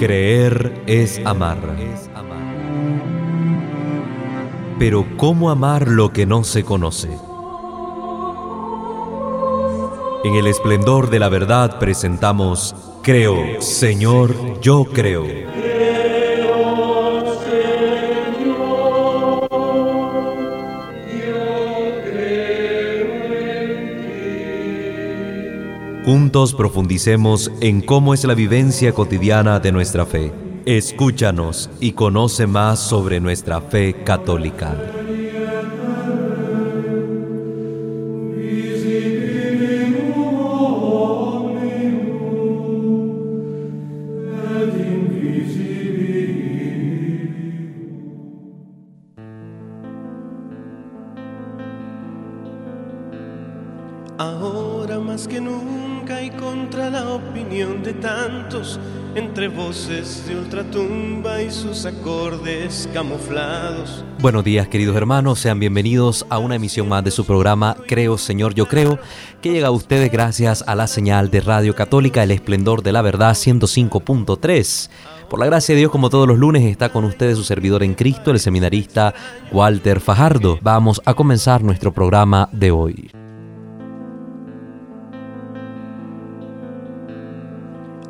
Creer es amar. Pero ¿cómo amar lo que no se conoce? En el esplendor de la verdad presentamos Creo, Señor, yo creo. Juntos profundicemos en cómo es la vivencia cotidiana de nuestra fe. Escúchanos y conoce más sobre nuestra fe católica. Camuflados. Buenos días queridos hermanos, sean bienvenidos a una emisión más de su programa Creo Señor Yo Creo, que llega a ustedes gracias a la señal de Radio Católica El Esplendor de la Verdad 105.3. Por la gracia de Dios, como todos los lunes, está con ustedes su servidor en Cristo, el seminarista Walter Fajardo. Vamos a comenzar nuestro programa de hoy.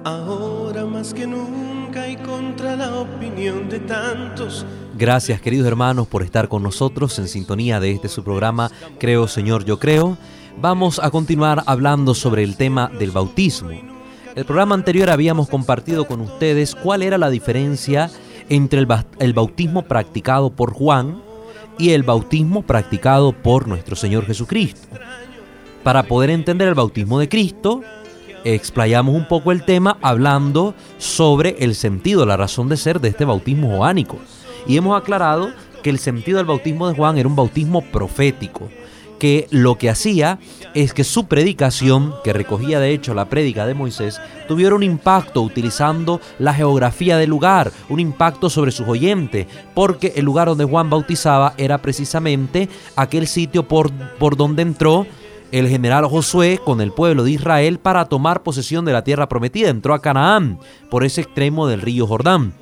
Ahora más que nunca y contra la opinión de tantos. Gracias queridos hermanos por estar con nosotros en sintonía de este su programa Creo Señor Yo Creo. Vamos a continuar hablando sobre el tema del bautismo. El programa anterior habíamos compartido con ustedes cuál era la diferencia entre el, bautismo practicado por Juan y el bautismo practicado por nuestro Señor Jesucristo. Para poder entender el bautismo de Cristo, explayamos un poco el tema hablando sobre el sentido, la razón de ser de este bautismo joánico. Y hemos aclarado que el sentido del bautismo de Juan era un bautismo profético, que lo que hacía es que su predicación, que recogía de hecho la prédica de Moisés, tuviera un impacto utilizando la geografía del lugar, un impacto sobre sus oyentes, porque el lugar donde Juan bautizaba era precisamente aquel sitio por, por donde entró el general Josué con el pueblo de Israel para tomar posesión de la tierra prometida. Entró a Canaán por ese extremo del río Jordán.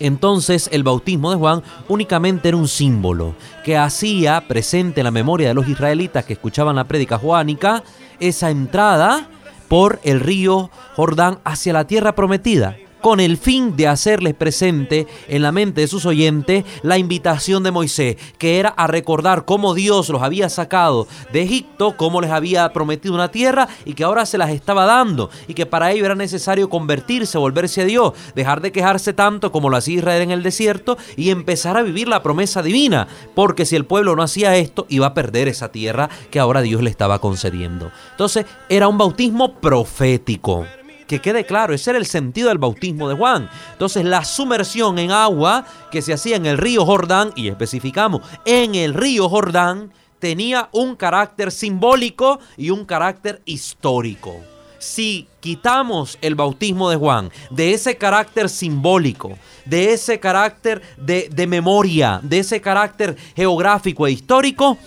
Entonces el bautismo de Juan únicamente era un símbolo que hacía presente en la memoria de los israelitas que escuchaban la prédica juánica esa entrada por el río Jordán hacia la tierra prometida con el fin de hacerles presente en la mente de sus oyentes la invitación de Moisés, que era a recordar cómo Dios los había sacado de Egipto, cómo les había prometido una tierra y que ahora se las estaba dando y que para ello era necesario convertirse, volverse a Dios, dejar de quejarse tanto como lo hacía Israel en el desierto y empezar a vivir la promesa divina, porque si el pueblo no hacía esto iba a perder esa tierra que ahora Dios le estaba concediendo. Entonces era un bautismo profético que quede claro, ese era el sentido del bautismo de Juan. Entonces la sumersión en agua que se hacía en el río Jordán, y especificamos, en el río Jordán, tenía un carácter simbólico y un carácter histórico. Si quitamos el bautismo de Juan de ese carácter simbólico, de ese carácter de, de memoria, de ese carácter geográfico e histórico,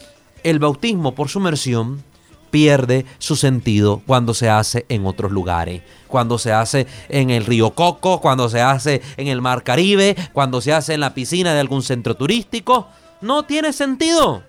el bautismo por sumersión pierde su sentido cuando se hace en otros lugares. Cuando se hace en el río Coco, cuando se hace en el mar Caribe, cuando se hace en la piscina de algún centro turístico. No tiene sentido.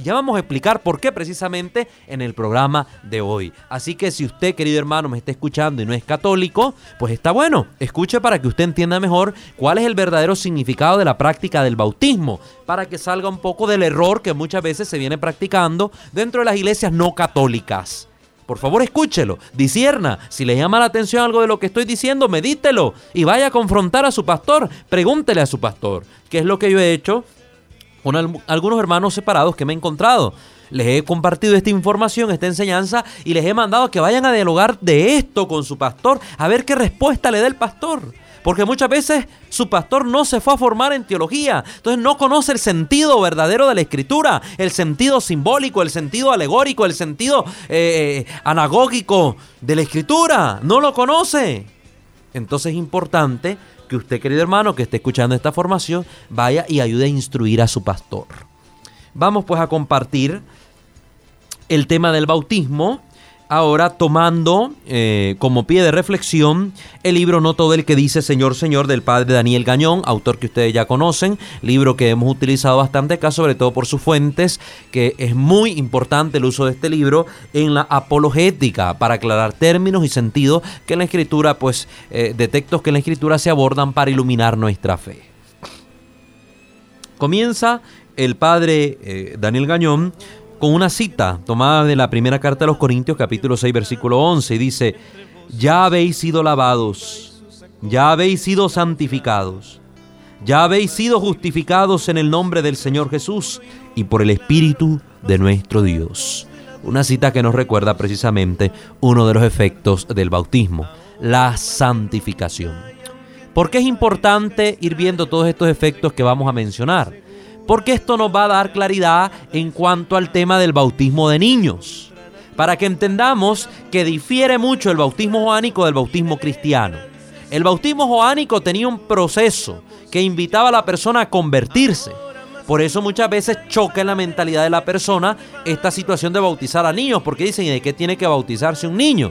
Ya vamos a explicar por qué precisamente en el programa de hoy. Así que si usted, querido hermano, me está escuchando y no es católico, pues está bueno. Escuche para que usted entienda mejor cuál es el verdadero significado de la práctica del bautismo, para que salga un poco del error que muchas veces se viene practicando dentro de las iglesias no católicas. Por favor, escúchelo, disierna. Si le llama la atención algo de lo que estoy diciendo, medítelo y vaya a confrontar a su pastor. Pregúntele a su pastor. ¿Qué es lo que yo he hecho? Con algunos hermanos separados que me he encontrado. Les he compartido esta información, esta enseñanza y les he mandado que vayan a dialogar de esto con su pastor, a ver qué respuesta le da el pastor. Porque muchas veces su pastor no se fue a formar en teología, entonces no conoce el sentido verdadero de la escritura, el sentido simbólico, el sentido alegórico, el sentido eh, anagógico de la escritura, no lo conoce. Entonces es importante que usted, querido hermano, que esté escuchando esta formación, vaya y ayude a instruir a su pastor. Vamos pues a compartir el tema del bautismo ahora tomando eh, como pie de reflexión el libro No todo el que dice Señor, Señor del padre Daniel Gañón, autor que ustedes ya conocen, libro que hemos utilizado bastante acá, sobre todo por sus fuentes, que es muy importante el uso de este libro en la apologética para aclarar términos y sentidos que en la escritura, pues, eh, de textos que en la escritura se abordan para iluminar nuestra fe. Comienza el padre eh, Daniel Gañón con una cita tomada de la primera carta de los Corintios capítulo 6 versículo 11 y dice, ya habéis sido lavados, ya habéis sido santificados, ya habéis sido justificados en el nombre del Señor Jesús y por el Espíritu de nuestro Dios. Una cita que nos recuerda precisamente uno de los efectos del bautismo, la santificación. ¿Por qué es importante ir viendo todos estos efectos que vamos a mencionar? Porque esto nos va a dar claridad en cuanto al tema del bautismo de niños, para que entendamos que difiere mucho el bautismo joánico del bautismo cristiano. El bautismo joánico tenía un proceso que invitaba a la persona a convertirse. Por eso muchas veces choca en la mentalidad de la persona esta situación de bautizar a niños, porque dicen, ¿y de qué tiene que bautizarse un niño?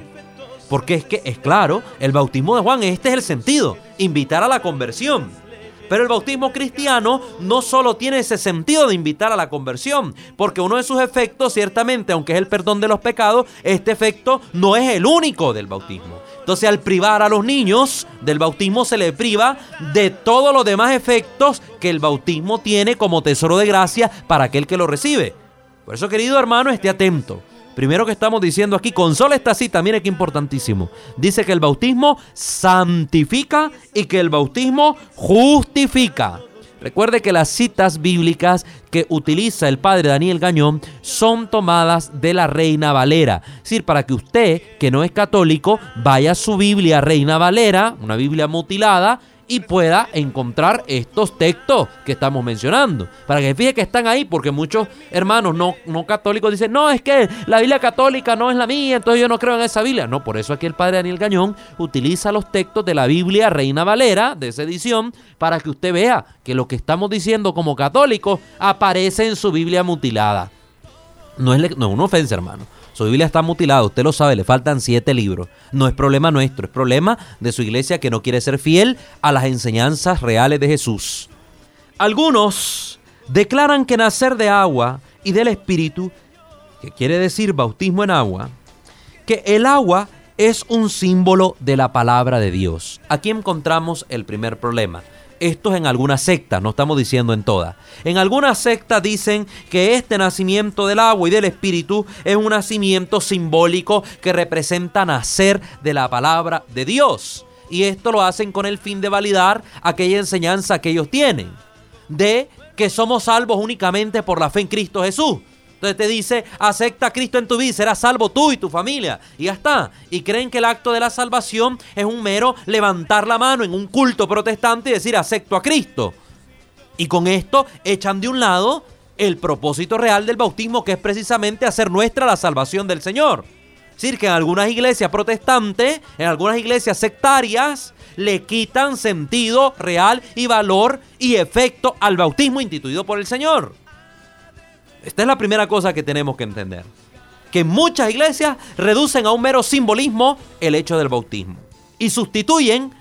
Porque es que, es claro, el bautismo de Juan, este es el sentido, invitar a la conversión. Pero el bautismo cristiano no solo tiene ese sentido de invitar a la conversión, porque uno de sus efectos, ciertamente, aunque es el perdón de los pecados, este efecto no es el único del bautismo. Entonces al privar a los niños del bautismo se le priva de todos los demás efectos que el bautismo tiene como tesoro de gracia para aquel que lo recibe. Por eso, querido hermano, esté atento. Primero que estamos diciendo aquí, con solo esta cita, mire qué importantísimo. Dice que el bautismo santifica y que el bautismo justifica. Recuerde que las citas bíblicas que utiliza el padre Daniel Gañón son tomadas de la Reina Valera. Es decir, para que usted, que no es católico, vaya a su Biblia Reina Valera, una Biblia mutilada, y pueda encontrar estos textos que estamos mencionando. Para que fije que están ahí, porque muchos hermanos no, no católicos dicen, no, es que la Biblia católica no es la mía, entonces yo no creo en esa Biblia. No, por eso aquí el padre Daniel Gañón utiliza los textos de la Biblia Reina Valera, de esa edición, para que usted vea que lo que estamos diciendo como católicos aparece en su Biblia mutilada. No es, no es una ofensa, hermano. Su Biblia está mutilada, usted lo sabe, le faltan siete libros. No es problema nuestro, es problema de su iglesia que no quiere ser fiel a las enseñanzas reales de Jesús. Algunos declaran que nacer de agua y del Espíritu, que quiere decir bautismo en agua, que el agua es un símbolo de la palabra de Dios. Aquí encontramos el primer problema. Esto es en algunas sectas, no estamos diciendo en todas. En algunas sectas dicen que este nacimiento del agua y del espíritu es un nacimiento simbólico que representa nacer de la palabra de Dios. Y esto lo hacen con el fin de validar aquella enseñanza que ellos tienen, de que somos salvos únicamente por la fe en Cristo Jesús. Entonces te dice, acepta a Cristo en tu vida, serás salvo tú y tu familia. Y ya está. Y creen que el acto de la salvación es un mero levantar la mano en un culto protestante y decir, acepto a Cristo. Y con esto echan de un lado el propósito real del bautismo, que es precisamente hacer nuestra la salvación del Señor. Es decir, que en algunas iglesias protestantes, en algunas iglesias sectarias, le quitan sentido real y valor y efecto al bautismo instituido por el Señor. Esta es la primera cosa que tenemos que entender. Que muchas iglesias reducen a un mero simbolismo el hecho del bautismo. Y sustituyen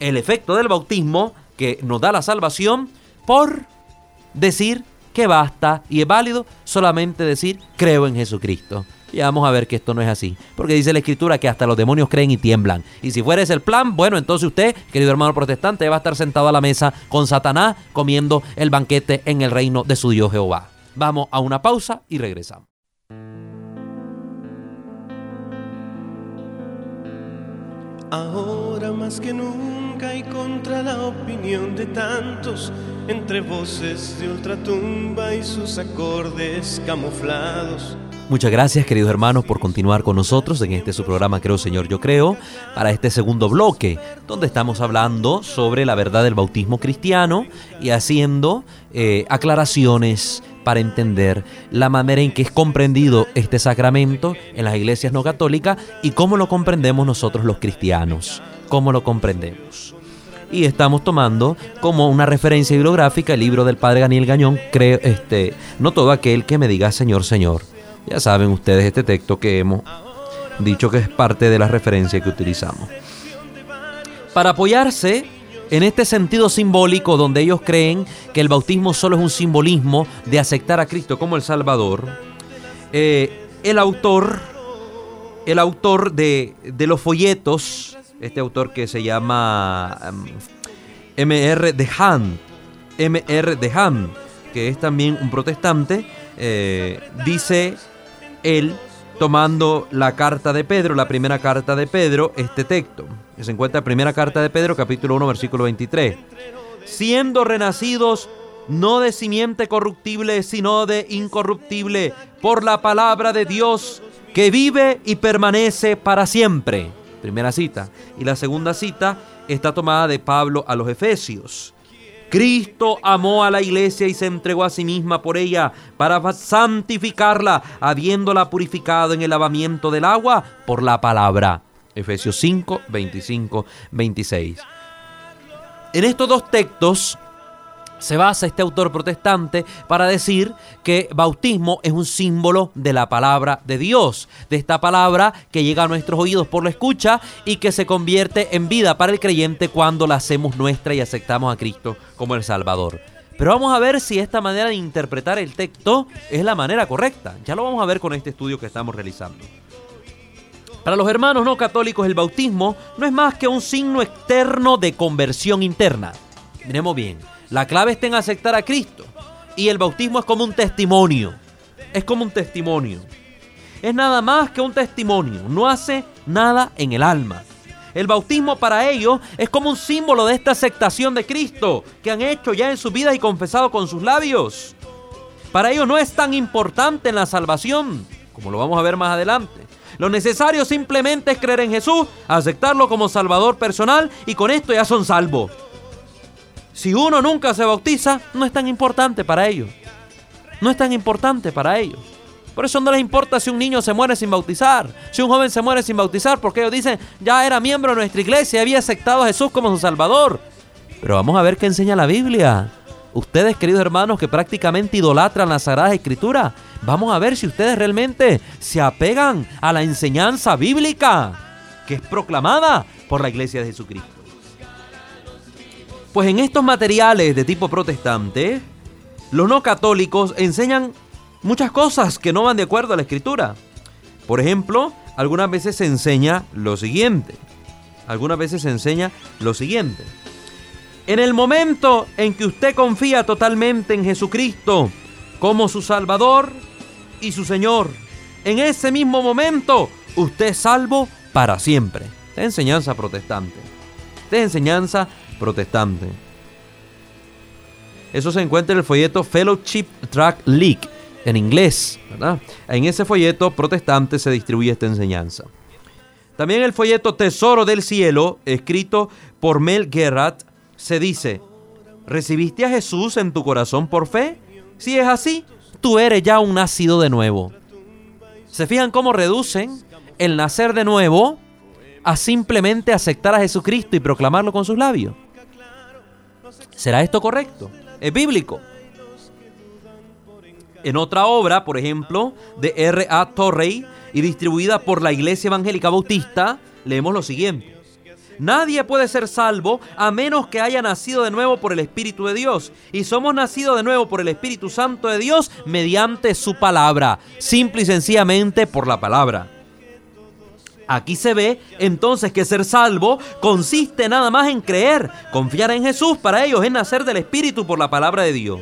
el efecto del bautismo que nos da la salvación por decir que basta y es válido solamente decir creo en Jesucristo. Y vamos a ver que esto no es así. Porque dice la escritura que hasta los demonios creen y tiemblan. Y si fuera ese el plan, bueno, entonces usted, querido hermano protestante, va a estar sentado a la mesa con Satanás comiendo el banquete en el reino de su Dios Jehová. Vamos a una pausa y regresamos. Ahora más que nunca y contra la opinión de tantos, entre voces de ultratumba y sus acordes camuflados. Muchas gracias queridos hermanos por continuar con nosotros en este su programa Creo Señor Yo Creo para este segundo bloque donde estamos hablando sobre la verdad del bautismo cristiano y haciendo eh, aclaraciones para entender la manera en que es comprendido este sacramento en las iglesias no católicas y cómo lo comprendemos nosotros los cristianos, cómo lo comprendemos. Y estamos tomando como una referencia bibliográfica el libro del padre Daniel Gañón, creo, este, no todo aquel que me diga Señor, Señor. Ya saben ustedes este texto que hemos dicho que es parte de la referencia que utilizamos. Para apoyarse en este sentido simbólico donde ellos creen que el bautismo solo es un simbolismo de aceptar a Cristo como el Salvador, eh, el autor, el autor de, de, los folletos, este autor que se llama M.R. de Han, M.R. de Han, que es también un protestante, eh, dice él, tomando la carta de Pedro, la primera carta de Pedro, este texto, que se encuentra en primera carta de Pedro, capítulo 1, versículo 23. Siendo renacidos no de simiente corruptible, sino de incorruptible, por la palabra de Dios que vive y permanece para siempre. Primera cita. Y la segunda cita está tomada de Pablo a los Efesios. Cristo amó a la iglesia y se entregó a sí misma por ella para santificarla, habiéndola purificado en el lavamiento del agua por la palabra. Efesios 5, 25, 26. En estos dos textos se basa este autor protestante para decir que bautismo es un símbolo de la palabra de Dios, de esta palabra que llega a nuestros oídos por la escucha y que se convierte en vida para el creyente cuando la hacemos nuestra y aceptamos a Cristo como el Salvador. Pero vamos a ver si esta manera de interpretar el texto es la manera correcta. Ya lo vamos a ver con este estudio que estamos realizando. Para los hermanos no católicos el bautismo no es más que un signo externo de conversión interna. Miremos bien. La clave está en aceptar a Cristo. Y el bautismo es como un testimonio. Es como un testimonio. Es nada más que un testimonio. No hace nada en el alma. El bautismo para ellos es como un símbolo de esta aceptación de Cristo que han hecho ya en su vida y confesado con sus labios. Para ellos no es tan importante en la salvación, como lo vamos a ver más adelante. Lo necesario simplemente es creer en Jesús, aceptarlo como Salvador personal y con esto ya son salvos. Si uno nunca se bautiza, no es tan importante para ellos. No es tan importante para ellos. Por eso no les importa si un niño se muere sin bautizar, si un joven se muere sin bautizar, porque ellos dicen, ya era miembro de nuestra iglesia, había aceptado a Jesús como su Salvador. Pero vamos a ver qué enseña la Biblia. Ustedes, queridos hermanos, que prácticamente idolatran la Sagrada Escritura, vamos a ver si ustedes realmente se apegan a la enseñanza bíblica que es proclamada por la iglesia de Jesucristo. Pues en estos materiales de tipo protestante, los no católicos enseñan muchas cosas que no van de acuerdo a la escritura. Por ejemplo, algunas veces se enseña lo siguiente. Algunas veces se enseña lo siguiente. En el momento en que usted confía totalmente en Jesucristo como su Salvador y su Señor, en ese mismo momento usted es salvo para siempre. Esta es enseñanza protestante. Esta es enseñanza protestante. Eso se encuentra en el folleto Fellowship Track League, en inglés. En ese folleto protestante se distribuye esta enseñanza. También el folleto Tesoro del Cielo, escrito por Mel Gerrat, se dice, ¿recibiste a Jesús en tu corazón por fe? Si es así, tú eres ya un nacido de nuevo. ¿Se fijan cómo reducen el nacer de nuevo a simplemente aceptar a Jesucristo y proclamarlo con sus labios? ¿Será esto correcto? ¿Es bíblico? En otra obra, por ejemplo, de R. A. Torrey y distribuida por la Iglesia Evangélica Bautista, leemos lo siguiente. Nadie puede ser salvo a menos que haya nacido de nuevo por el Espíritu de Dios. Y somos nacidos de nuevo por el Espíritu Santo de Dios mediante su palabra, simple y sencillamente por la palabra. Aquí se ve entonces que ser salvo consiste nada más en creer, confiar en Jesús. Para ellos es nacer del Espíritu por la palabra de Dios.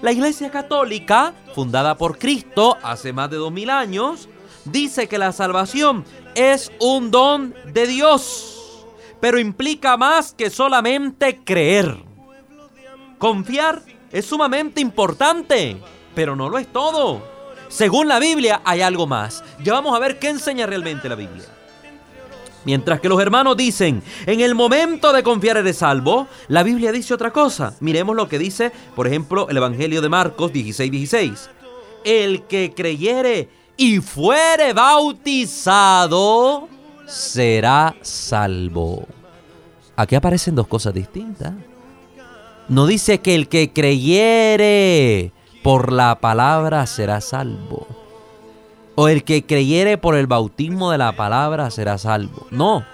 La Iglesia Católica, fundada por Cristo hace más de dos mil años, dice que la salvación es un don de Dios, pero implica más que solamente creer. Confiar es sumamente importante, pero no lo es todo. Según la Biblia hay algo más. Ya vamos a ver qué enseña realmente la Biblia. Mientras que los hermanos dicen, en el momento de confiar eres salvo, la Biblia dice otra cosa. Miremos lo que dice, por ejemplo, el Evangelio de Marcos 16, 16. El que creyere y fuere bautizado, será salvo. Aquí aparecen dos cosas distintas. No dice que el que creyere por la palabra será salvo. o el que creyere por el bautismo de la palabra será salvo. No,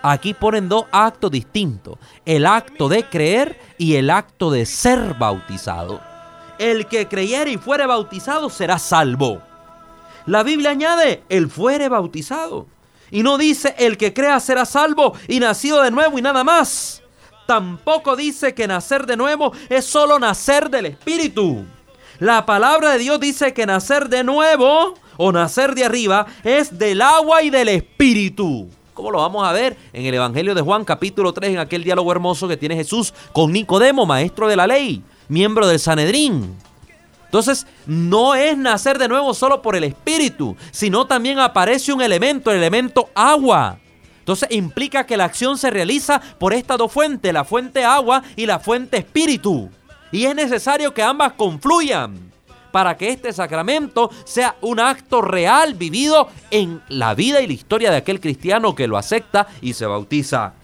aquí ponen dos actos distintos, el acto de creer y el acto de ser bautizado. El que creyere y fuere bautizado será salvo. La Biblia añade, el fuere bautizado. Y no dice, el que crea será salvo y nacido de nuevo y nada más. Tampoco dice que nacer de nuevo es solo nacer del Espíritu. La palabra de Dios dice que nacer de nuevo o nacer de arriba es del agua y del Espíritu. ¿Cómo lo vamos a ver en el Evangelio de Juan capítulo 3 en aquel diálogo hermoso que tiene Jesús con Nicodemo, maestro de la ley, miembro del Sanedrín? Entonces, no es nacer de nuevo solo por el Espíritu, sino también aparece un elemento, el elemento agua. Entonces implica que la acción se realiza por estas dos fuentes, la fuente agua y la fuente espíritu. Y es necesario que ambas confluyan para que este sacramento sea un acto real vivido en la vida y la historia de aquel cristiano que lo acepta y se bautiza.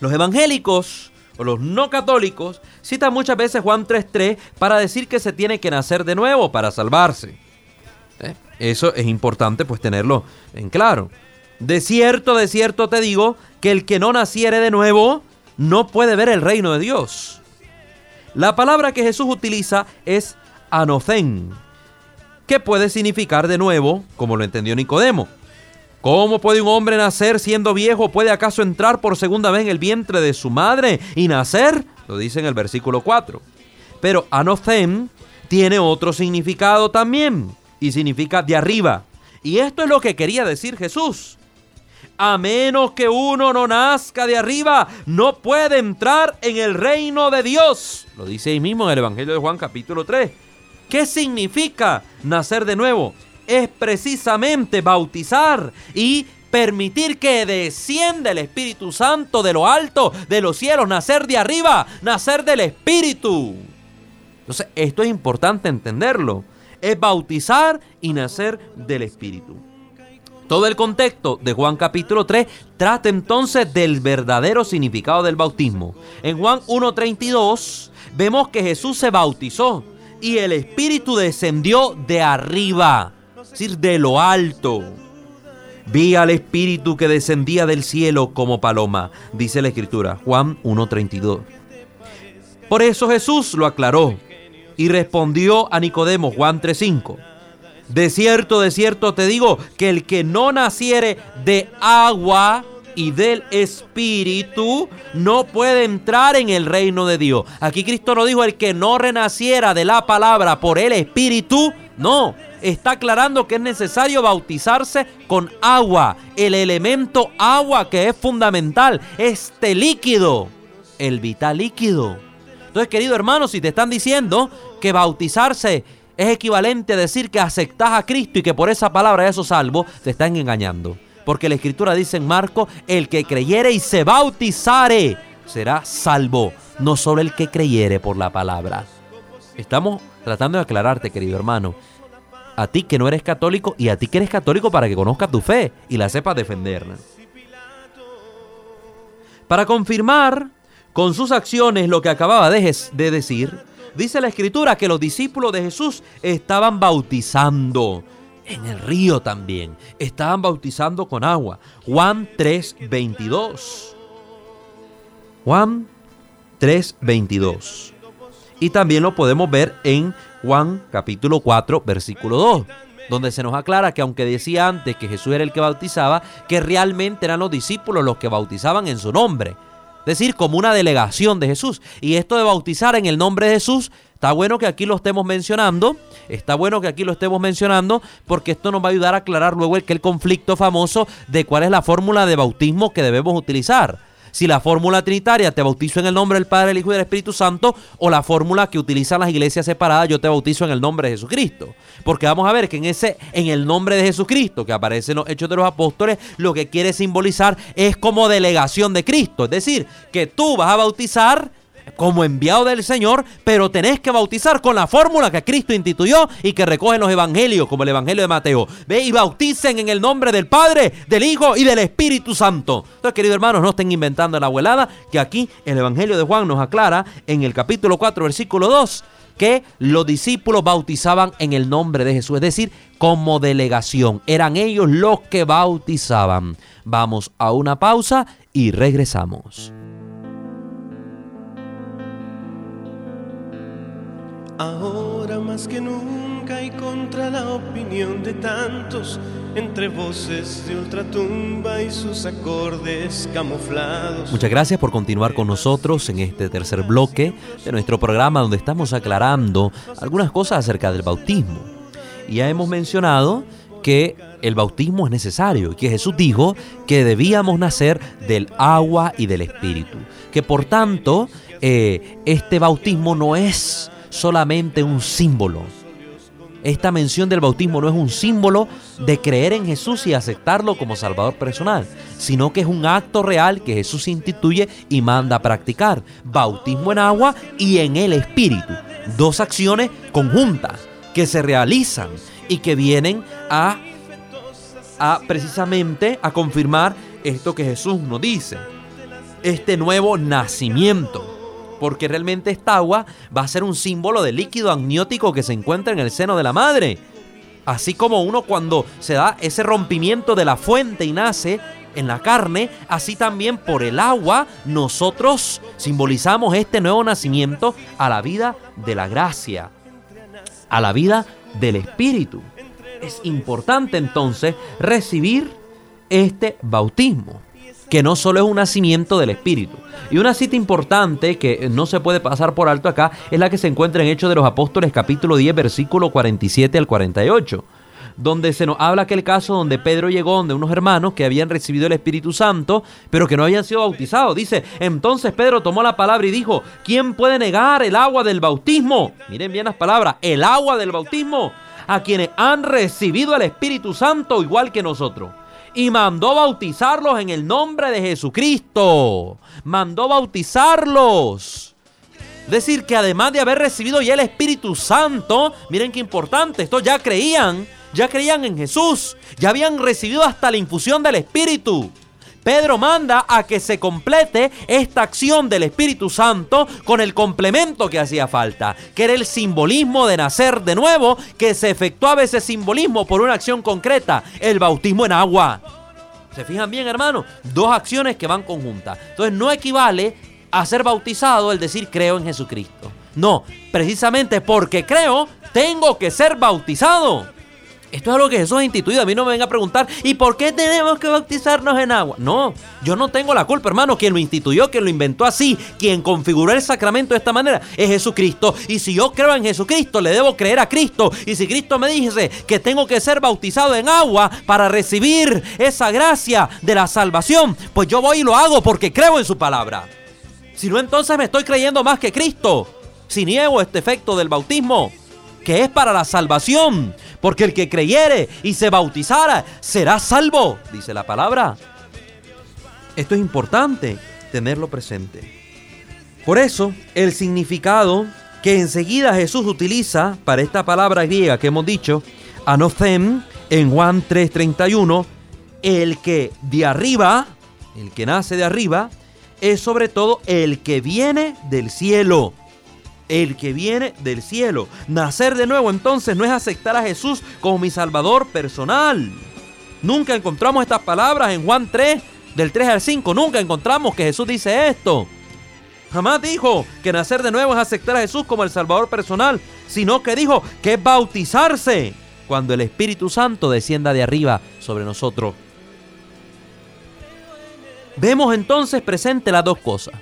Los evangélicos o los no católicos citan muchas veces Juan 3.3 para decir que se tiene que nacer de nuevo para salvarse. ¿Eh? Eso es importante pues tenerlo en claro. De cierto, de cierto te digo que el que no naciere de nuevo no puede ver el reino de Dios. La palabra que Jesús utiliza es anocén, que puede significar de nuevo, como lo entendió Nicodemo. ¿Cómo puede un hombre nacer siendo viejo? ¿Puede acaso entrar por segunda vez en el vientre de su madre y nacer? Lo dice en el versículo 4. Pero anocén tiene otro significado también y significa de arriba. Y esto es lo que quería decir Jesús a menos que uno no nazca de arriba, no puede entrar en el reino de Dios. Lo dice ahí mismo en el Evangelio de Juan capítulo 3. ¿Qué significa nacer de nuevo? Es precisamente bautizar y permitir que descienda el Espíritu Santo de lo alto, de los cielos, nacer de arriba, nacer del Espíritu. Entonces, esto es importante entenderlo. Es bautizar y nacer del Espíritu. Todo el contexto de Juan capítulo 3 trata entonces del verdadero significado del bautismo. En Juan 1.32 vemos que Jesús se bautizó y el Espíritu descendió de arriba, es decir, de lo alto. Vi al Espíritu que descendía del cielo como paloma, dice la Escritura, Juan 1.32. Por eso Jesús lo aclaró y respondió a Nicodemo, Juan 3.5. De cierto, de cierto te digo que el que no naciere de agua y del Espíritu no puede entrar en el reino de Dios. Aquí Cristo no dijo el que no renaciera de la palabra por el Espíritu. No, está aclarando que es necesario bautizarse con agua. El elemento agua que es fundamental, este líquido, el vital líquido. Entonces, querido hermano, si te están diciendo que bautizarse es equivalente a decir que aceptas a Cristo y que por esa palabra eso salvo, te están engañando. Porque la escritura dice en Marco, el que creyere y se bautizare será salvo, no solo el que creyere por la palabra. Estamos tratando de aclararte, querido hermano, a ti que no eres católico y a ti que eres católico para que conozcas tu fe y la sepas defender. Para confirmar con sus acciones lo que acababa de, de decir, Dice la escritura que los discípulos de Jesús estaban bautizando en el río también. Estaban bautizando con agua. Juan 3:22. Juan 3:22. Y también lo podemos ver en Juan capítulo 4, versículo 2, donde se nos aclara que aunque decía antes que Jesús era el que bautizaba, que realmente eran los discípulos los que bautizaban en su nombre decir, como una delegación de Jesús. Y esto de bautizar en el nombre de Jesús, está bueno que aquí lo estemos mencionando, está bueno que aquí lo estemos mencionando, porque esto nos va a ayudar a aclarar luego el, el conflicto famoso de cuál es la fórmula de bautismo que debemos utilizar si la fórmula trinitaria te bautizo en el nombre del Padre, el Hijo y del Espíritu Santo, o la fórmula que utilizan las iglesias separadas, yo te bautizo en el nombre de Jesucristo. Porque vamos a ver que en ese, en el nombre de Jesucristo, que aparece en los Hechos de los Apóstoles, lo que quiere simbolizar es como delegación de Cristo. Es decir, que tú vas a bautizar como enviado del Señor, pero tenés que bautizar con la fórmula que Cristo instituyó y que recogen los evangelios, como el evangelio de Mateo. Ve y bauticen en el nombre del Padre, del Hijo y del Espíritu Santo. Entonces, queridos hermanos, no estén inventando la abuelada, que aquí el evangelio de Juan nos aclara en el capítulo 4, versículo 2, que los discípulos bautizaban en el nombre de Jesús, es decir, como delegación. Eran ellos los que bautizaban. Vamos a una pausa y regresamos. Ahora más que nunca y contra la opinión de tantos, entre voces de ultratumba y sus acordes camuflados. Muchas gracias por continuar con nosotros en este tercer bloque de nuestro programa donde estamos aclarando algunas cosas acerca del bautismo. Ya hemos mencionado que el bautismo es necesario y que Jesús dijo que debíamos nacer del agua y del espíritu. Que por tanto, eh, este bautismo no es solamente un símbolo. Esta mención del bautismo no es un símbolo de creer en Jesús y aceptarlo como Salvador personal, sino que es un acto real que Jesús instituye y manda a practicar. Bautismo en agua y en el Espíritu. Dos acciones conjuntas que se realizan y que vienen a, a precisamente a confirmar esto que Jesús nos dice. Este nuevo nacimiento porque realmente esta agua va a ser un símbolo de líquido amniótico que se encuentra en el seno de la madre. Así como uno cuando se da ese rompimiento de la fuente y nace en la carne, así también por el agua nosotros simbolizamos este nuevo nacimiento a la vida de la gracia, a la vida del Espíritu. Es importante entonces recibir este bautismo que no solo es un nacimiento del Espíritu. Y una cita importante que no se puede pasar por alto acá es la que se encuentra en Hechos de los Apóstoles capítulo 10 versículo 47 al 48 donde se nos habla aquel caso donde Pedro llegó donde unos hermanos que habían recibido el Espíritu Santo, pero que no habían sido bautizados. Dice, entonces Pedro tomó la palabra y dijo, ¿quién puede negar el agua del bautismo? Miren bien las palabras, el agua del bautismo a quienes han recibido el Espíritu Santo igual que nosotros y mandó bautizarlos en el nombre de Jesucristo. Mandó bautizarlos. Es decir, que además de haber recibido ya el Espíritu Santo, miren qué importante, estos ya creían, ya creían en Jesús, ya habían recibido hasta la infusión del Espíritu. Pedro manda a que se complete esta acción del Espíritu Santo con el complemento que hacía falta, que era el simbolismo de nacer de nuevo, que se efectuaba ese simbolismo por una acción concreta, el bautismo en agua. ¿Se fijan bien, hermano? Dos acciones que van conjuntas. Entonces no equivale a ser bautizado el decir creo en Jesucristo. No, precisamente porque creo, tengo que ser bautizado. Esto es algo que Jesús ha instituido. A mí no me venga a preguntar, ¿y por qué tenemos que bautizarnos en agua? No, yo no tengo la culpa, hermano. Quien lo instituyó, quien lo inventó así, quien configuró el sacramento de esta manera, es Jesucristo. Y si yo creo en Jesucristo, le debo creer a Cristo. Y si Cristo me dice que tengo que ser bautizado en agua para recibir esa gracia de la salvación, pues yo voy y lo hago porque creo en su palabra. Si no, entonces me estoy creyendo más que Cristo. Si niego este efecto del bautismo, que es para la salvación, porque el que creyere y se bautizara será salvo, dice la palabra. Esto es importante tenerlo presente. Por eso, el significado que enseguida Jesús utiliza para esta palabra griega que hemos dicho, anothem, en Juan 3:31, el que de arriba, el que nace de arriba, es sobre todo el que viene del cielo el que viene del cielo. Nacer de nuevo entonces no es aceptar a Jesús como mi Salvador personal. Nunca encontramos estas palabras en Juan 3, del 3 al 5. Nunca encontramos que Jesús dice esto. Jamás dijo que nacer de nuevo es aceptar a Jesús como el Salvador personal, sino que dijo que es bautizarse cuando el Espíritu Santo descienda de arriba sobre nosotros. Vemos entonces presente las dos cosas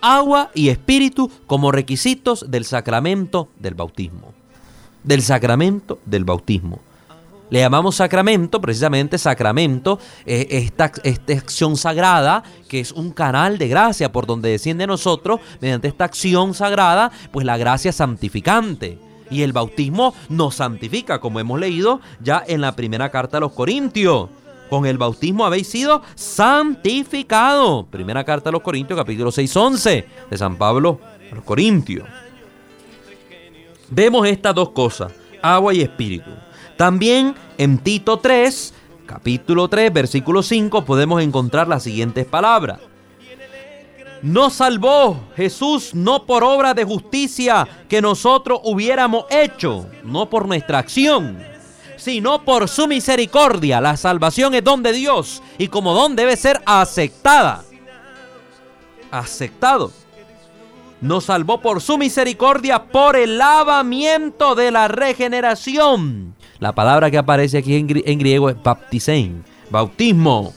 agua y espíritu como requisitos del sacramento del bautismo. Del sacramento del bautismo. Le llamamos sacramento, precisamente sacramento, eh, esta, esta, acción sagrada, que es un canal de gracia por donde desciende a nosotros, mediante esta acción sagrada, pues la gracia santificante. Y el bautismo nos santifica, como hemos leído ya en la primera carta a los Corintios. Con el bautismo habéis sido santificados. Primera carta a los Corintios, capítulo 6, 11 de San Pablo a los Corintios. Vemos estas dos cosas, agua y espíritu. También en Tito 3, capítulo 3, versículo 5, podemos encontrar las siguientes palabras. Nos salvó Jesús no por obra de justicia que nosotros hubiéramos hecho, no por nuestra acción, sino por su misericordia. La salvación es don de Dios y como don debe ser aceptada. Aceptado. Nos salvó por su misericordia, por el lavamiento de la regeneración. La palabra que aparece aquí en, griego es baptisein, bautismo.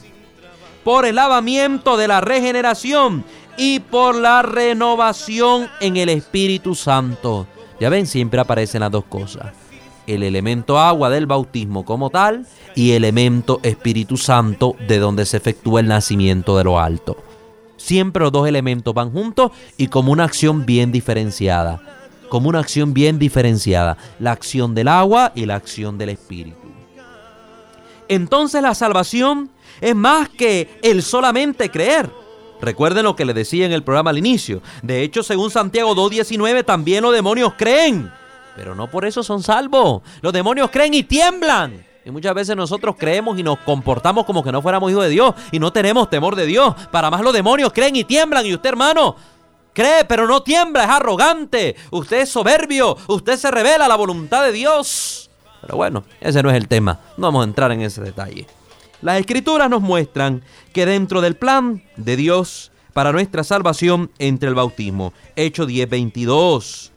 Por el lavamiento de la regeneración y por la renovación en el Espíritu Santo. Ya ven, siempre aparecen las dos cosas. El elemento agua del bautismo como tal y elemento Espíritu Santo de donde se efectúa el nacimiento de lo alto. Siempre los dos elementos van juntos y como una acción bien diferenciada. Como una acción bien diferenciada. La acción del agua y la acción del Espíritu. Entonces la salvación es más que el solamente creer Recuerden lo que le decía en el programa al inicio. De hecho, según Santiago 2.19, también los demonios creen. Pero no por eso son salvos. Los demonios creen y tiemblan. Y muchas veces nosotros creemos y nos comportamos como que no fuéramos hijos de Dios y no tenemos temor de Dios. Para más los demonios creen y tiemblan. Y usted, hermano, cree pero no tiembla, es arrogante. Usted es soberbio. Usted se revela la voluntad de Dios. Pero bueno, ese no es el tema. No vamos a entrar en ese detalle. Las escrituras nos muestran que dentro del plan de Dios para nuestra salvación entre el bautismo, Hecho 10:22,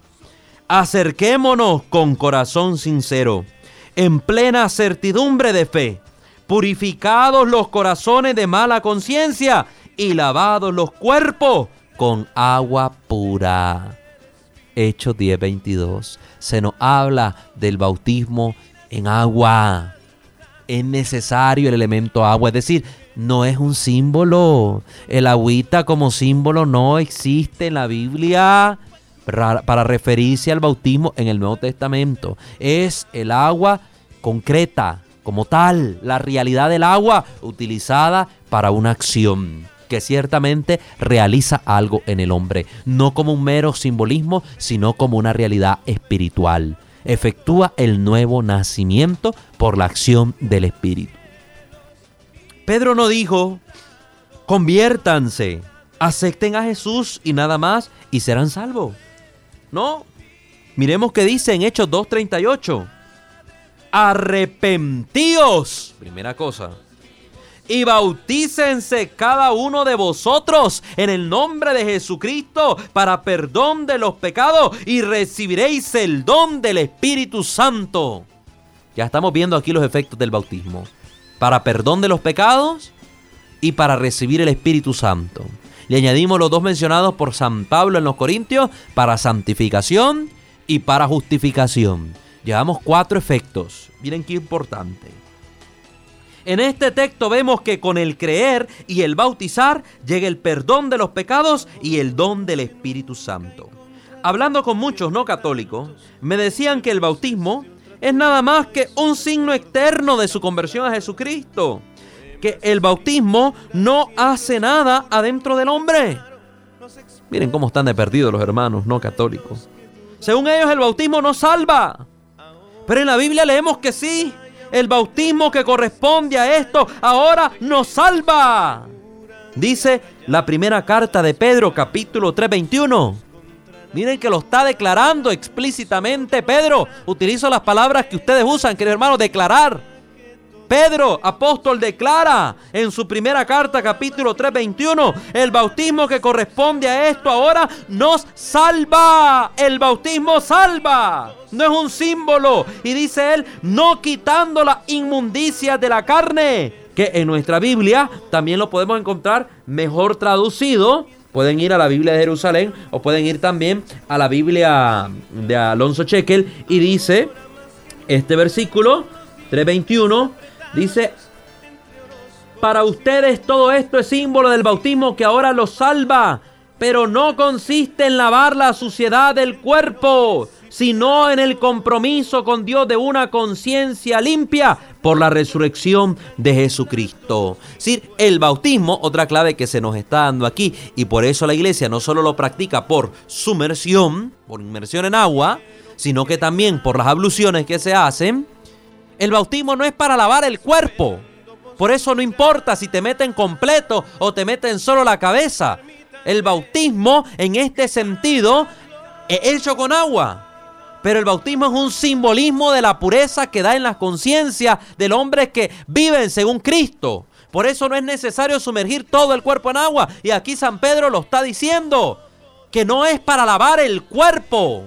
acerquémonos con corazón sincero, en plena certidumbre de fe, purificados los corazones de mala conciencia y lavados los cuerpos con agua pura. Hechos 10:22. Se nos habla del bautismo en agua es necesario el elemento agua. Es decir, no es un símbolo. El agüita como símbolo no existe en la Biblia para referirse al bautismo en el Nuevo Testamento. Es el agua concreta, como tal, la realidad del agua utilizada para una acción que ciertamente realiza algo en el hombre, no como un mero simbolismo, sino como una realidad espiritual efectúa el nuevo nacimiento por la acción del Espíritu. Pedro no dijo, conviértanse, acepten a Jesús y nada más y serán salvos. No, miremos que dice en Hechos 2.38, arrepentíos, primera cosa, y bautícense cada uno de vosotros en el nombre de Jesucristo para perdón de los pecados y recibiréis el don del Espíritu Santo. Ya estamos viendo aquí los efectos del bautismo. Para perdón de los pecados y para recibir el Espíritu Santo. Le añadimos los dos mencionados por San Pablo en los Corintios para santificación y para justificación. Llevamos cuatro efectos. Miren qué importante. En este texto vemos que con el creer y el bautizar llega el perdón de los pecados y el don del Espíritu Santo. Hablando con muchos no católicos, me decían que el bautismo es nada más que un signo externo de su conversión a Jesucristo. Que el bautismo no hace nada adentro del hombre. Miren cómo están de perdidos los hermanos no católicos. Según ellos el bautismo no salva. Pero en la Biblia leemos que sí, el bautismo que corresponde a esto ahora nos salva. Dice la primera carta de Pedro capítulo 3:21. Miren que lo está declarando explícitamente Pedro. Utilizo las palabras que ustedes usan, queridos hermanos, declarar. Pedro, apóstol, declara en su primera carta, capítulo 3:21, el bautismo que corresponde a esto ahora nos salva. El bautismo salva. No es un símbolo. Y dice él, no quitando la inmundicia de la carne. Que en nuestra Biblia también lo podemos encontrar mejor traducido. Pueden ir a la Biblia de Jerusalén o pueden ir también a la Biblia de Alonso Chequel y dice este versículo 321 Dice, para ustedes todo esto es símbolo del bautismo que ahora los salva, pero no consiste en lavar la suciedad del cuerpo, sino en el compromiso con Dios de una conciencia limpia por la resurrección de Jesucristo. Sí, el bautismo, otra clave que se nos está dando aquí, y por eso la iglesia no solo lo practica por sumersión, por inmersión en agua, sino que también por las abluciones que se hacen, el bautismo no es para lavar el cuerpo. Por eso no importa si te meten completo o te meten solo la cabeza. El bautismo en este sentido es hecho con agua. Pero el bautismo es un simbolismo de la pureza que da en la conciencia del hombre que viven según Cristo. Por eso no es necesario sumergir todo el cuerpo en agua. Y aquí San Pedro lo está diciendo, que no es para lavar el cuerpo.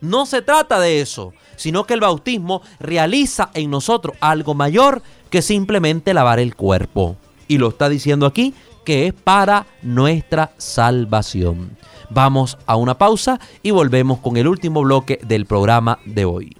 No se trata de eso, sino que el bautismo realiza en nosotros algo mayor que simplemente lavar el cuerpo. Y lo está diciendo aquí que es para nuestra salvación. Vamos a una pausa y volvemos con el último bloque del programa de hoy.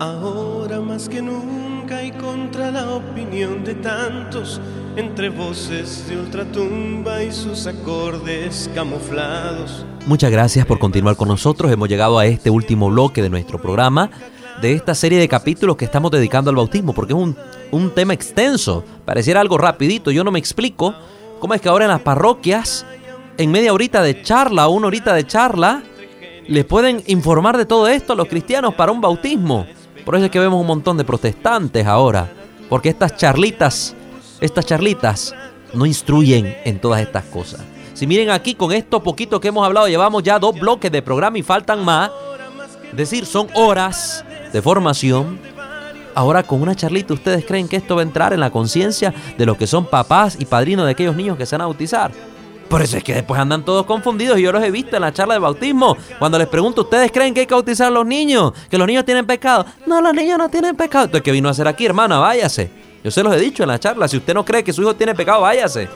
Ahora más que nunca y contra la opinión de tantos, entre voces de ultratumba y sus acordes camuflados. Muchas gracias por continuar con nosotros. Hemos llegado a este último bloque de nuestro programa de esta serie de capítulos que estamos dedicando al bautismo, porque es un, un tema extenso, pareciera algo rapidito, yo no me explico cómo es que ahora en las parroquias, en media horita de charla o una horita de charla, les pueden informar de todo esto a los cristianos para un bautismo. Por eso es que vemos un montón de protestantes ahora, porque estas charlitas, estas charlitas no instruyen en todas estas cosas. Si miren aquí con esto poquito que hemos hablado, llevamos ya dos bloques de programa y faltan más. Es decir, son horas de formación. Ahora con una charlita, ¿ustedes creen que esto va a entrar en la conciencia de los que son papás y padrinos de aquellos niños que se van a bautizar? Por eso es que después andan todos confundidos y yo los he visto en la charla de bautismo. Cuando les pregunto, ¿ustedes creen que hay que bautizar a los niños? ¿Que los niños tienen pecado? No, los niños no tienen pecado. Entonces, ¿qué vino a hacer aquí, hermana? Váyase. Yo se los he dicho en la charla. Si usted no cree que su hijo tiene pecado, váyase.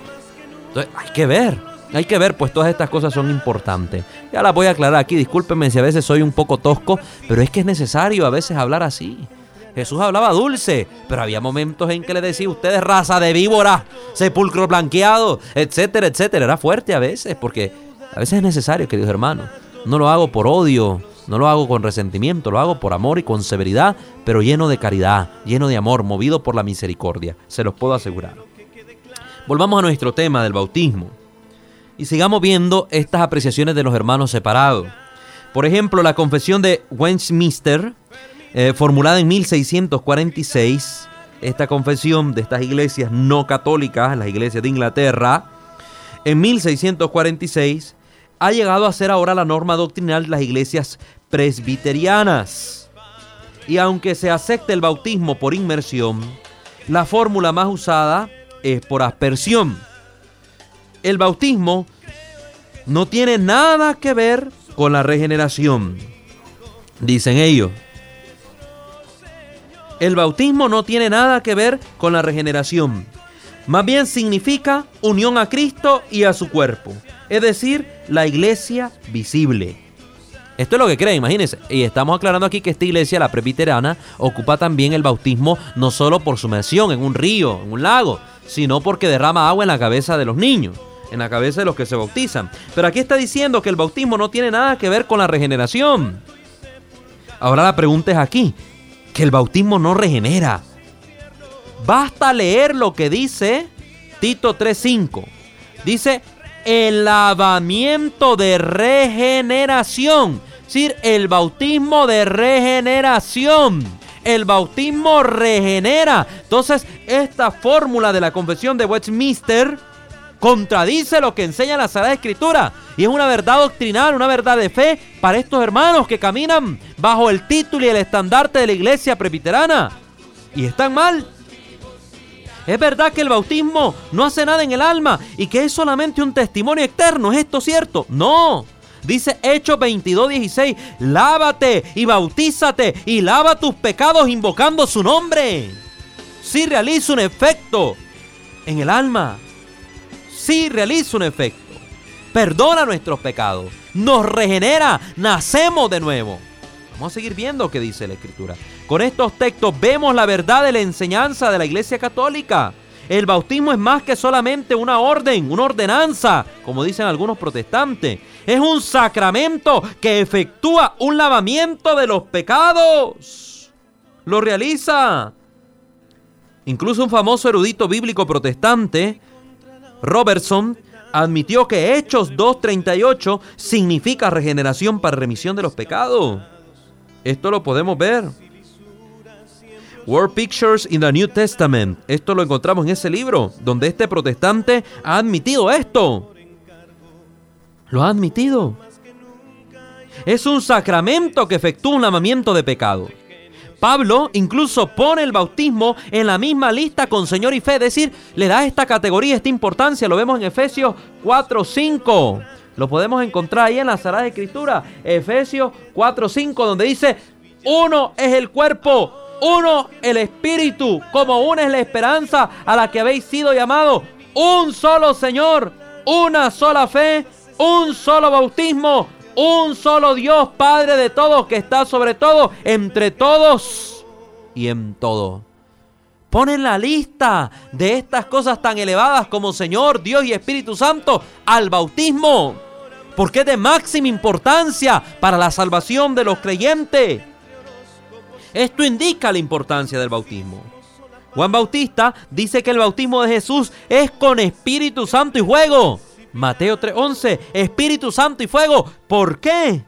Entonces, hay que ver. Hay que ver, pues todas estas cosas son importantes. Ya las voy a aclarar aquí. Discúlpenme si a veces soy un poco tosco, pero es que es necesario a veces hablar así. Jesús hablaba dulce, pero había momentos en que le decía, ustedes raza de víbora, sepulcro blanqueado, etcétera, etcétera. Era fuerte a veces, porque a veces es necesario, queridos hermanos. No lo hago por odio, no lo hago con resentimiento, lo hago por amor y con severidad, pero lleno de caridad, lleno de amor, movido por la misericordia. Se los puedo asegurar. Volvamos a nuestro tema del bautismo y sigamos viendo estas apreciaciones de los hermanos separados. Por ejemplo, la confesión de Westminster eh, formulada en 1646, esta confesión de estas iglesias no católicas, las iglesias de Inglaterra, en 1646 ha llegado a ser ahora la norma doctrinal de las iglesias presbiterianas. Y aunque se acepte el bautismo por inmersión, la fórmula más usada es por aspersión. El bautismo no tiene nada que ver con la regeneración, dicen ellos. El bautismo no tiene nada que ver con la regeneración. Más bien significa unión a Cristo y a su cuerpo. Es decir, la iglesia visible. Esto es lo que creen, imagínense. Y estamos aclarando aquí que esta iglesia, la presbiterana, ocupa también el bautismo no solo por sumersión en un río, en un lago, sino porque derrama agua en la cabeza de los niños, en la cabeza de los que se bautizan. Pero aquí está diciendo que el bautismo no tiene nada que ver con la regeneración. Ahora la pregunta es aquí, que el bautismo no regenera. Basta leer lo que dice Tito 3.5. Dice el lavamiento de regeneración. Es decir, el bautismo de regeneración. El bautismo regenera. Entonces, esta fórmula de la confesión de Westminster contradice lo que enseña la Sagrada Escritura. Y es una verdad doctrinal, una verdad de fe para estos hermanos que caminan bajo el título y el estandarte de la iglesia presbiterana. Y están mal. Es verdad que el bautismo no hace nada en el alma y que es solamente un testimonio externo. ¿Es esto cierto? No. Dice Hechos 22, 16, lávate y bautízate y lava tus pecados invocando su nombre. Si realiza un efecto en el alma sí realiza un efecto. Perdona nuestros pecados, nos regenera, nacemos de nuevo. Vamos a seguir viendo qué dice la Escritura. Con estos textos vemos la verdad de la enseñanza de la Iglesia Católica. El bautismo es más que solamente una orden, una ordenanza, como dicen algunos protestantes. Es un sacramento que efectúa un lavamiento de los pecados. Lo realiza. Incluso un famoso erudito bíblico protestante Robertson admitió que Hechos 2.38 significa regeneración para remisión de los pecados. Esto lo podemos ver. World Pictures in the New Testament. Esto lo encontramos en ese libro, donde este protestante ha admitido esto. Lo ha admitido. Es un sacramento que efectúa un lavamiento de pecado. Pablo incluso pone el bautismo en la misma lista con Señor y fe, es decir, le da esta categoría, esta importancia. Lo vemos en Efesios 4:5. Lo podemos encontrar ahí en la Sagrada Escritura, Efesios 4:5, donde dice, uno es el cuerpo, uno el espíritu, como una es la esperanza a la que habéis sido llamados, un solo Señor, una sola fe, un solo bautismo, un solo Dios, Padre de todos, que está sobre todo, entre todos y en todo. Ponen la lista de estas cosas tan elevadas como Señor, Dios y Espíritu Santo al bautismo. Porque es de máxima importancia para la salvación de los creyentes. Esto indica la importancia del bautismo. Juan Bautista dice que el bautismo de Jesús es con Espíritu Santo y fuego. Mateo 3:11, Espíritu Santo y fuego. ¿Por qué?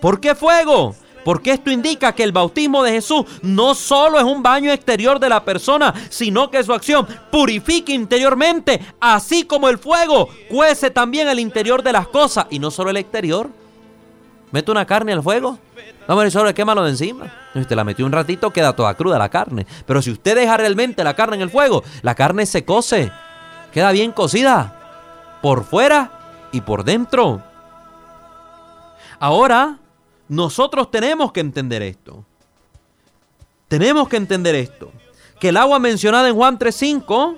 ¿Por qué fuego? Porque esto indica que el bautismo de Jesús no solo es un baño exterior de la persona, sino que su acción purifica interiormente, así como el fuego cuece también el interior de las cosas y no solo el exterior. Mete una carne al fuego, vamos a ver sobre quémalo de encima. Si usted la metió un ratito, queda toda cruda la carne. Pero si usted deja realmente la carne en el fuego, la carne se cose, queda bien cocida, por fuera y por dentro. Ahora, nosotros tenemos que entender esto. Tenemos que entender esto. Que el agua mencionada en Juan 3.5,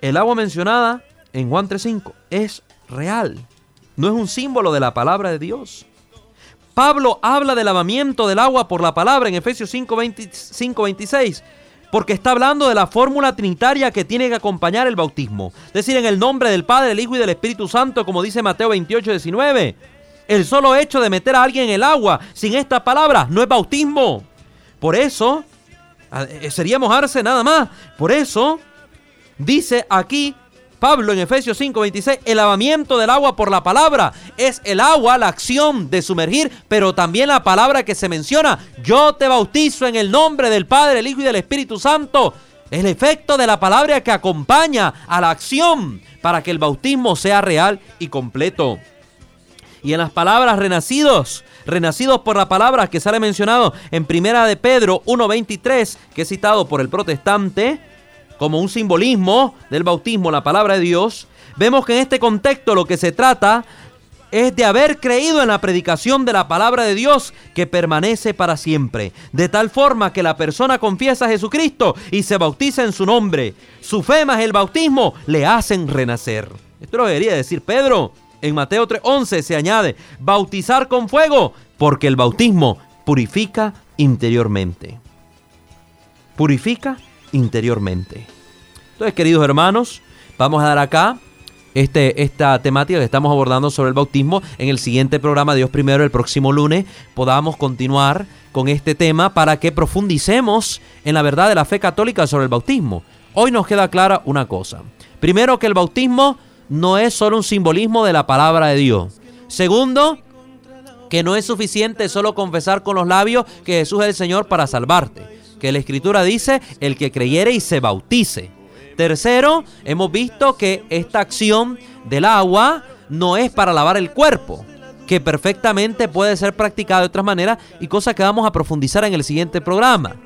el agua mencionada en Juan 3.5 es real. No es un símbolo de la palabra de Dios. Pablo habla del lavamiento del agua por la palabra en Efesios 5.26 porque está hablando de la fórmula trinitaria que tiene que acompañar el bautismo. Es decir, en el nombre del Padre, del Hijo y del Espíritu Santo, como dice Mateo 28, 19. El solo hecho de meter a alguien en el agua sin estas palabras no es bautismo. Por eso, eh, sería mojarse nada más. Por eso, dice aquí Pablo en Efesios 5:26, el lavamiento del agua por la palabra es el agua, la acción de sumergir, pero también la palabra que se menciona, yo te bautizo en el nombre del Padre, el Hijo y del Espíritu Santo. El efecto de la palabra que acompaña a la acción para que el bautismo sea real y completo. Y en las palabras renacidos, renacidos por la palabra que sale mencionado en Primera de Pedro 1:23, que es citado por el protestante, como un simbolismo del bautismo, la palabra de Dios, vemos que en este contexto lo que se trata es de haber creído en la predicación de la palabra de Dios que permanece para siempre, de tal forma que la persona confiesa a Jesucristo y se bautiza en su nombre. Su fe más el bautismo le hacen renacer. Esto lo debería decir Pedro. En Mateo 3:11 se añade, bautizar con fuego, porque el bautismo purifica interiormente. Purifica interiormente. Entonces, queridos hermanos, vamos a dar acá este, esta temática que estamos abordando sobre el bautismo. En el siguiente programa, Dios primero, el próximo lunes, podamos continuar con este tema para que profundicemos en la verdad de la fe católica sobre el bautismo. Hoy nos queda clara una cosa. Primero, que el bautismo no es solo un simbolismo de la palabra de Dios. Segundo, que no es suficiente solo confesar con los labios que Jesús es el Señor para salvarte que la escritura dice el que creyere y se bautice. Tercero, hemos visto que esta acción del agua no es para lavar el cuerpo, que perfectamente puede ser practicada de otras maneras y cosas que vamos a profundizar en el siguiente programa.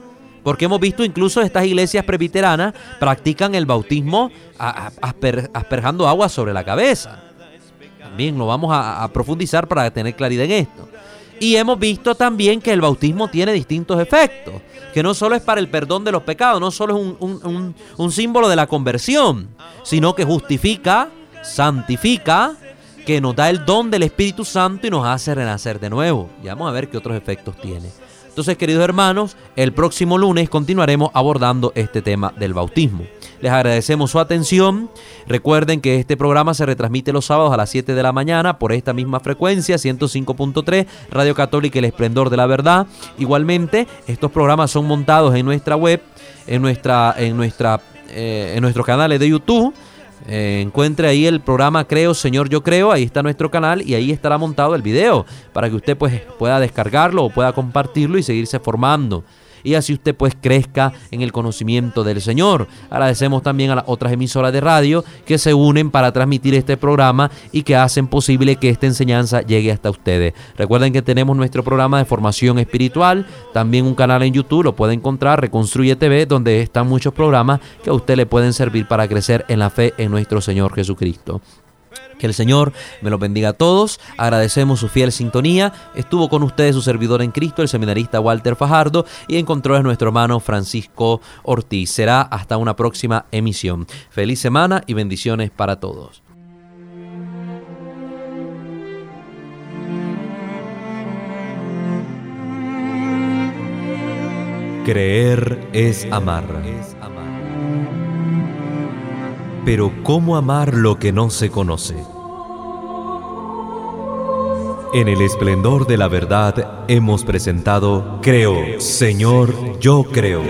Porque hemos visto incluso estas iglesias presbiteranas practican el bautismo asperjando agua sobre la cabeza. También lo vamos a profundizar para tener claridad en esto. Y hemos visto también que el bautismo tiene distintos efectos, que no solo es para el perdón de los pecados, no solo es un, símbolo de la conversión, sino que justifica, santifica, que nos da el don del Espíritu Santo y nos hace renacer de nuevo. Y vamos a ver qué otros efectos tiene. Entonces, queridos hermanos, el próximo lunes continuaremos abordando este tema del bautismo. Les agradecemos su atención. Recuerden que este programa se retransmite los sábados a las 7 de la mañana por esta misma frecuencia, 105.3, Radio Católica El Esplendor de la Verdad. Igualmente, estos programas son montados en nuestra web, en, nuestra, en, nuestra, eh, en nuestros canales de YouTube eh, encuentre ahí el programa Creo, Señor, yo creo, ahí está nuestro canal y ahí estará montado el video para que usted pues pueda descargarlo o pueda compartirlo y seguirse formando y así usted pues crezca en el conocimiento del Señor. Agradecemos también a las otras emisoras de radio que se unen para transmitir este programa y que hacen posible que esta enseñanza llegue hasta ustedes. Recuerden que tenemos nuestro programa de formación espiritual, también un canal en YouTube, lo puede encontrar, Reconstruye TV, donde están muchos programas que a usted le pueden servir para crecer en la fe en nuestro Señor Jesucristo. Que el Señor me lo bendiga a todos. Agradecemos su fiel sintonía. Estuvo con ustedes su servidor en Cristo, el seminarista Walter Fajardo, y encontró a nuestro hermano Francisco Ortiz. Será hasta una próxima emisión. Feliz semana y bendiciones para todos. Creer es amar. Pero ¿cómo amar lo que no se conoce? En el esplendor de la verdad hemos presentado Creo, Señor, yo creo.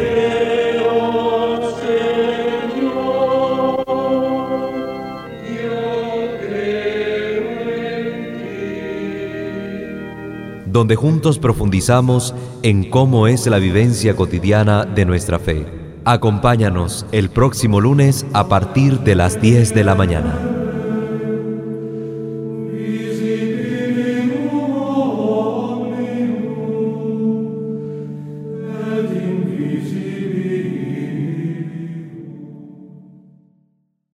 Donde juntos profundizamos en cómo es la vivencia cotidiana de nuestra fe. Acompáñanos el próximo lunes a partir de las 10 de la mañana.